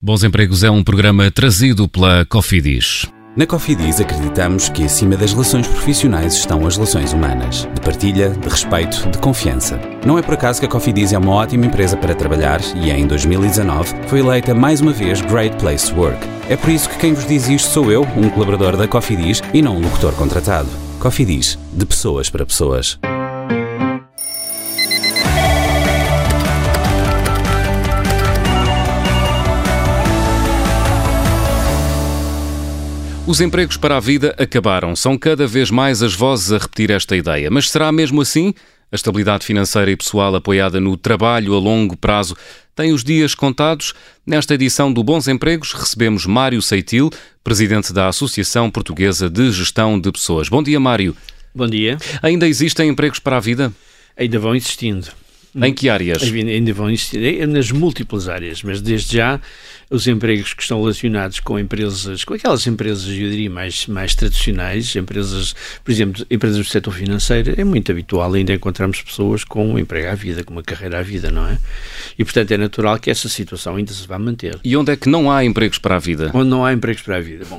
Bons Empregos é um programa trazido pela Cofidis. Na Cofidis acreditamos que acima das relações profissionais estão as relações humanas, de partilha, de respeito, de confiança. Não é por acaso que a Cofidis é uma ótima empresa para trabalhar e em 2019 foi eleita mais uma vez Great Place to Work. É por isso que quem vos diz isto sou eu, um colaborador da Cofidis e não um locutor contratado. Cofidis, de pessoas para pessoas. Os empregos para a vida acabaram. São cada vez mais as vozes a repetir esta ideia. Mas será mesmo assim? A estabilidade financeira e pessoal apoiada no trabalho a longo prazo tem os dias contados. Nesta edição do Bons Empregos recebemos Mário Seitil, presidente da Associação Portuguesa de Gestão de Pessoas. Bom dia, Mário. Bom dia. Ainda existem empregos para a vida? Ainda vão existindo. Em que áreas? Ainda vão existir nas múltiplas áreas, mas desde já os empregos que estão relacionados com empresas, com aquelas empresas, eu diria, mais, mais tradicionais, empresas, por exemplo, empresas do setor financeiro, é muito habitual ainda encontrarmos pessoas com um emprego à vida, com uma carreira à vida, não é? E, portanto, é natural que essa situação ainda se vá manter. E onde é que não há empregos para a vida? Onde não há empregos para a vida. Bom,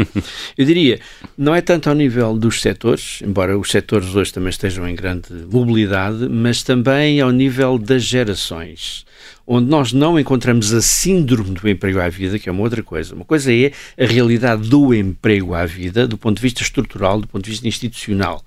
eu diria, não é tanto ao nível dos setores, embora os setores hoje também estejam em grande mobilidade, mas também ao nível das gerações onde nós não encontramos a síndrome do emprego à vida, que é uma outra coisa. Uma coisa é a realidade do emprego à vida, do ponto de vista estrutural, do ponto de vista institucional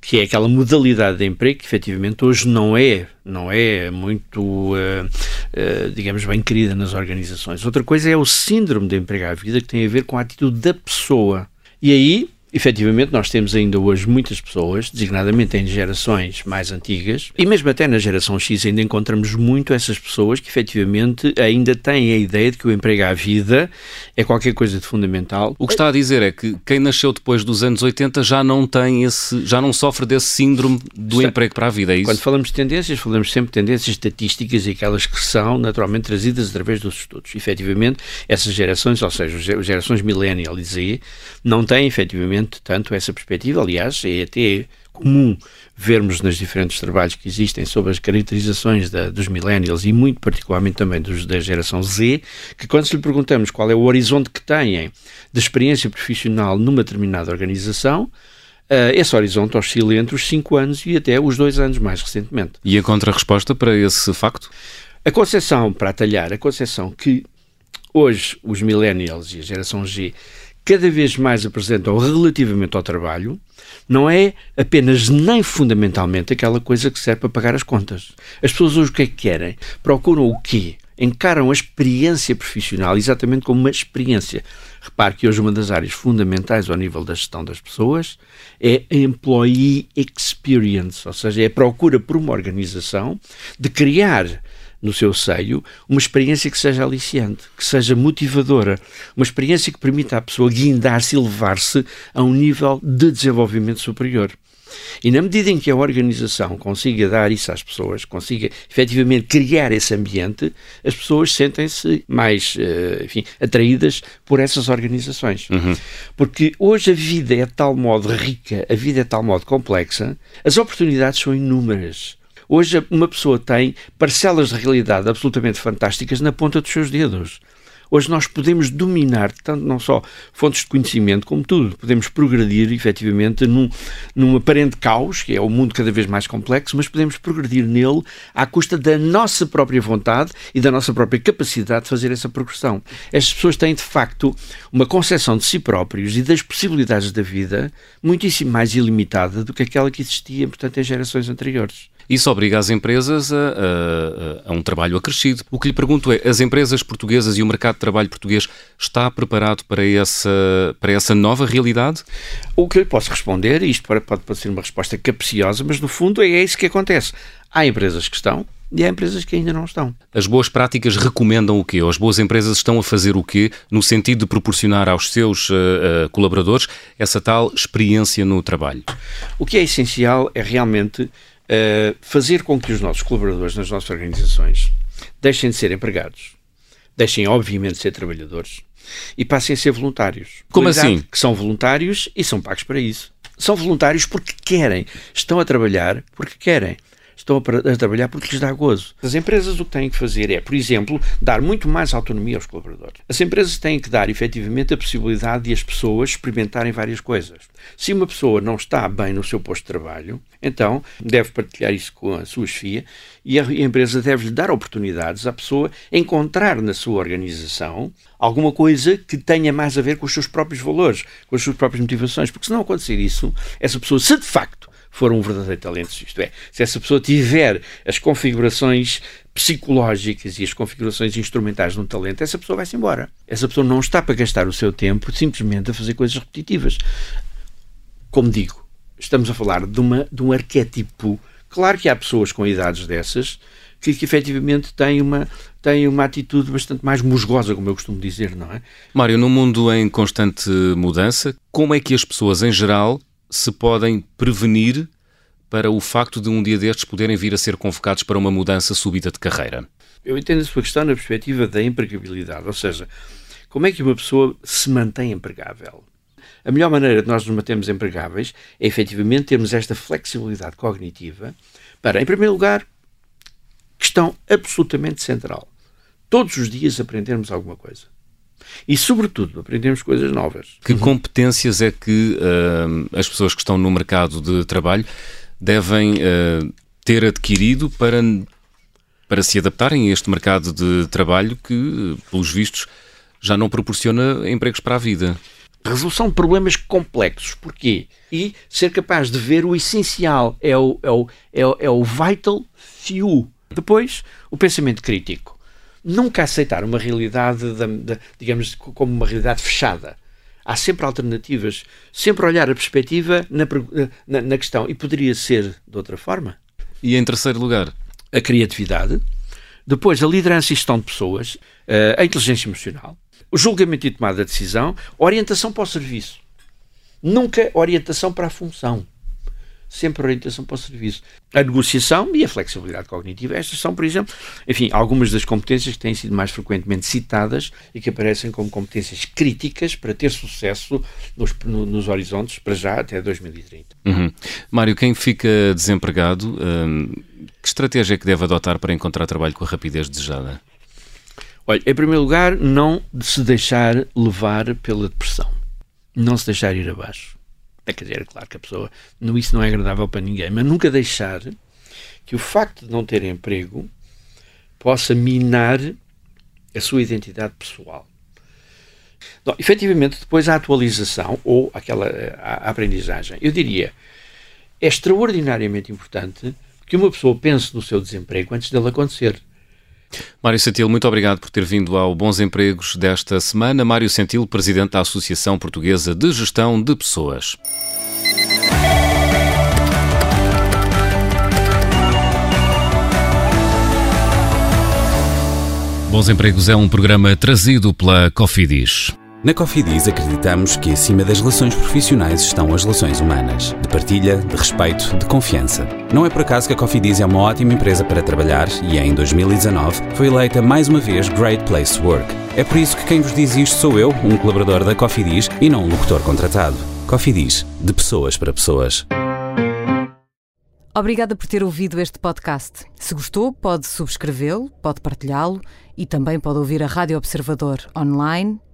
que é aquela modalidade de emprego que efetivamente hoje não é, não é muito, uh, uh, digamos, bem querida nas organizações. Outra coisa é o síndrome de emprego à vida que tem a ver com a atitude da pessoa. E aí efetivamente, nós temos ainda hoje muitas pessoas, designadamente em gerações mais antigas, e mesmo até na geração X ainda encontramos muito essas pessoas que efetivamente ainda têm a ideia de que o emprego à vida é qualquer coisa de fundamental. O que está a dizer é que quem nasceu depois dos anos 80 já não tem esse, já não sofre desse síndrome do está, emprego para a vida, é isso? Quando falamos de tendências, falamos sempre de tendências estatísticas e aquelas que são naturalmente trazidas através dos estudos. Efetivamente, essas gerações, ou seja, as gerações millennial e Z, não têm efetivamente tanto essa perspectiva. Aliás, é até comum vermos nos diferentes trabalhos que existem sobre as caracterizações da, dos millennials e muito particularmente também dos, da geração Z, que quando se lhe perguntamos qual é o horizonte que têm de experiência profissional numa determinada organização, Uh, esse horizonte oscila entre os 5 anos e até os 2 anos mais recentemente. E a contra-resposta para esse facto? A concepção, para atalhar, a concepção que hoje os millennials e a geração G cada vez mais apresentam relativamente ao trabalho não é apenas nem fundamentalmente aquela coisa que serve para pagar as contas. As pessoas hoje o que é que querem? Procuram o quê? Encaram a experiência profissional exatamente como uma experiência. Repare que hoje uma das áreas fundamentais ao nível da gestão das pessoas é a employee experience, ou seja, é a procura por uma organização de criar no seu seio uma experiência que seja aliciante, que seja motivadora, uma experiência que permita à pessoa guindar-se e levar-se a um nível de desenvolvimento superior. E na medida em que a organização consiga dar isso às pessoas, consiga efetivamente criar esse ambiente, as pessoas sentem-se mais, eh, enfim, atraídas por essas organizações. Uhum. Porque hoje a vida é de tal modo rica, a vida é de tal modo complexa, as oportunidades são inúmeras. Hoje uma pessoa tem parcelas de realidade absolutamente fantásticas na ponta dos seus dedos. Hoje nós podemos dominar tanto não só fontes de conhecimento como tudo. Podemos progredir efetivamente num, num aparente caos, que é o mundo cada vez mais complexo, mas podemos progredir nele à custa da nossa própria vontade e da nossa própria capacidade de fazer essa progressão. Estas pessoas têm de facto uma concepção de si próprios e das possibilidades da vida muitíssimo mais ilimitada do que aquela que existia, portanto, em gerações anteriores. Isso obriga as empresas a, a, a, um trabalho acrescido. O que lhe pergunto é: as empresas portuguesas e o mercado de trabalho português está preparado para essa, para essa nova realidade? O que eu lhe posso responder, e isto pode, ser uma resposta capciosa, mas no fundo é isso que acontece. Há empresas que estão, e há empresas que ainda não estão. As boas práticas recomendam o quê? As boas empresas estão a fazer o quê no sentido de proporcionar aos seus uh, uh, colaboradores essa tal experiência no trabalho? O que é essencial é realmente uh, fazer com que os nossos colaboradores nas nossas organizações deixem de ser empregados, deixem, obviamente, de ser trabalhadores e passem a ser voluntários. Como assim? Que são voluntários e são pagos para isso. São voluntários porque querem, estão a trabalhar porque querem estão a, a, trabalhar porque lhes dá gozo. As empresas o que têm que fazer é, por exemplo, dar muito mais autonomia aos colaboradores. As empresas têm que dar, efetivamente, a possibilidade de as pessoas experimentarem várias coisas. Se uma pessoa não está bem no seu posto de trabalho, então deve partilhar isso com a sua chefia e a empresa deve-lhe dar oportunidades à pessoa encontrar na sua organização alguma coisa que tenha mais a ver com os seus próprios valores, com as suas próprias motivações, porque se não acontecer isso, essa pessoa, se de facto for um verdadeiro talento, isto é, se essa pessoa tiver as configurações psicológicas e as configurações instrumentais de um talento, essa pessoa vai-se embora. Essa pessoa não está para gastar o seu tempo simplesmente a fazer coisas repetitivas. Como digo, estamos a falar de, uma, de um arquétipo. Claro que há pessoas com idades dessas que, que efetivamente têm uma, têm uma atitude bastante mais musgosa, como eu costumo dizer, não é? Mário, num mundo em constante mudança, como é que as pessoas em geral se podem prevenir para o facto de um dia destes poderem vir a ser convocados para uma mudança súbita de carreira? Eu entendo a sua questão na perspectiva da empregabilidade, ou seja, como é que uma pessoa se mantém empregável? A melhor maneira de nós nos mantermos empregáveis é efetivamente termos esta flexibilidade cognitiva para, em primeiro lugar, questão absolutamente central. Todos os dias aprendermos alguma coisa. E, sobretudo, aprendemos coisas novas. Que competências é que uh, as pessoas que estão no mercado de trabalho devem uh, ter adquirido para, para se adaptarem a este mercado de trabalho que, pelos vistos, já não proporciona empregos para a vida? resolução de problemas complexos. Porquê? E ser capaz de ver o essencial, é o, é o, é o, é o vital few. Depois, o pensamento crítico. Nunca aceitar uma realidade, da, da, digamos, como uma realidade fechada. Há sempre alternativas, sempre olhar a perspectiva na, na, na questão. E poderia ser de outra forma. E em terceiro lugar? A criatividade. Depois, a liderança e gestão de pessoas, eh, a inteligência emocional, o julgamento e tomada de decisão, orientação para o serviço. Nunca orientação para a função. Sempre orientação para o serviço. A negociação e a flexibilidade cognitiva. Estas são, por exemplo, enfim, algumas das competências que têm sido mais frequentemente citadas e que aparecem como competências críticas para ter sucesso nos, nos horizontes, para já até 2030. Uhum. Mário, quem fica desempregado, hum, que estratégia é que deve adotar para encontrar trabalho com a rapidez desejada? Olha, em primeiro lugar, não se deixar levar pela depressão. Não se deixar ir abaixo. É quer dizer, é claro que a pessoa, não, isso não é agradável para ninguém, mas nunca deixar que o facto de não ter emprego possa minar a sua identidade pessoal. Não, efetivamente, depois a atualização ou aquela a, a aprendizagem, eu diria, é extraordinariamente importante que uma pessoa pense no seu desemprego antes dele acontecer. Mário Sentil, muito obrigado por ter vindo ao Bons Empregos desta semana. Mário Sentil, presidente da Associação Portuguesa de Gestão de Pessoas. Bons Empregos é um programa trazido pela Cofidis. Na Cofidis acreditamos que acima das relações profissionais estão as relações humanas, de partilha, de respeito, de confiança. Não é por acaso que a Cofidis é uma ótima empresa para trabalhar e em 2019 foi eleita mais uma vez Great Place to Work. É por isso que quem vos diz isto sou eu, um colaborador da Cofidis e não um locutor contratado. Cofidis, de pessoas para pessoas. Obrigada por ter ouvido este podcast. Se gostou, pode subscrevê-lo, pode partilhá-lo e também pode ouvir a Rádio Observador online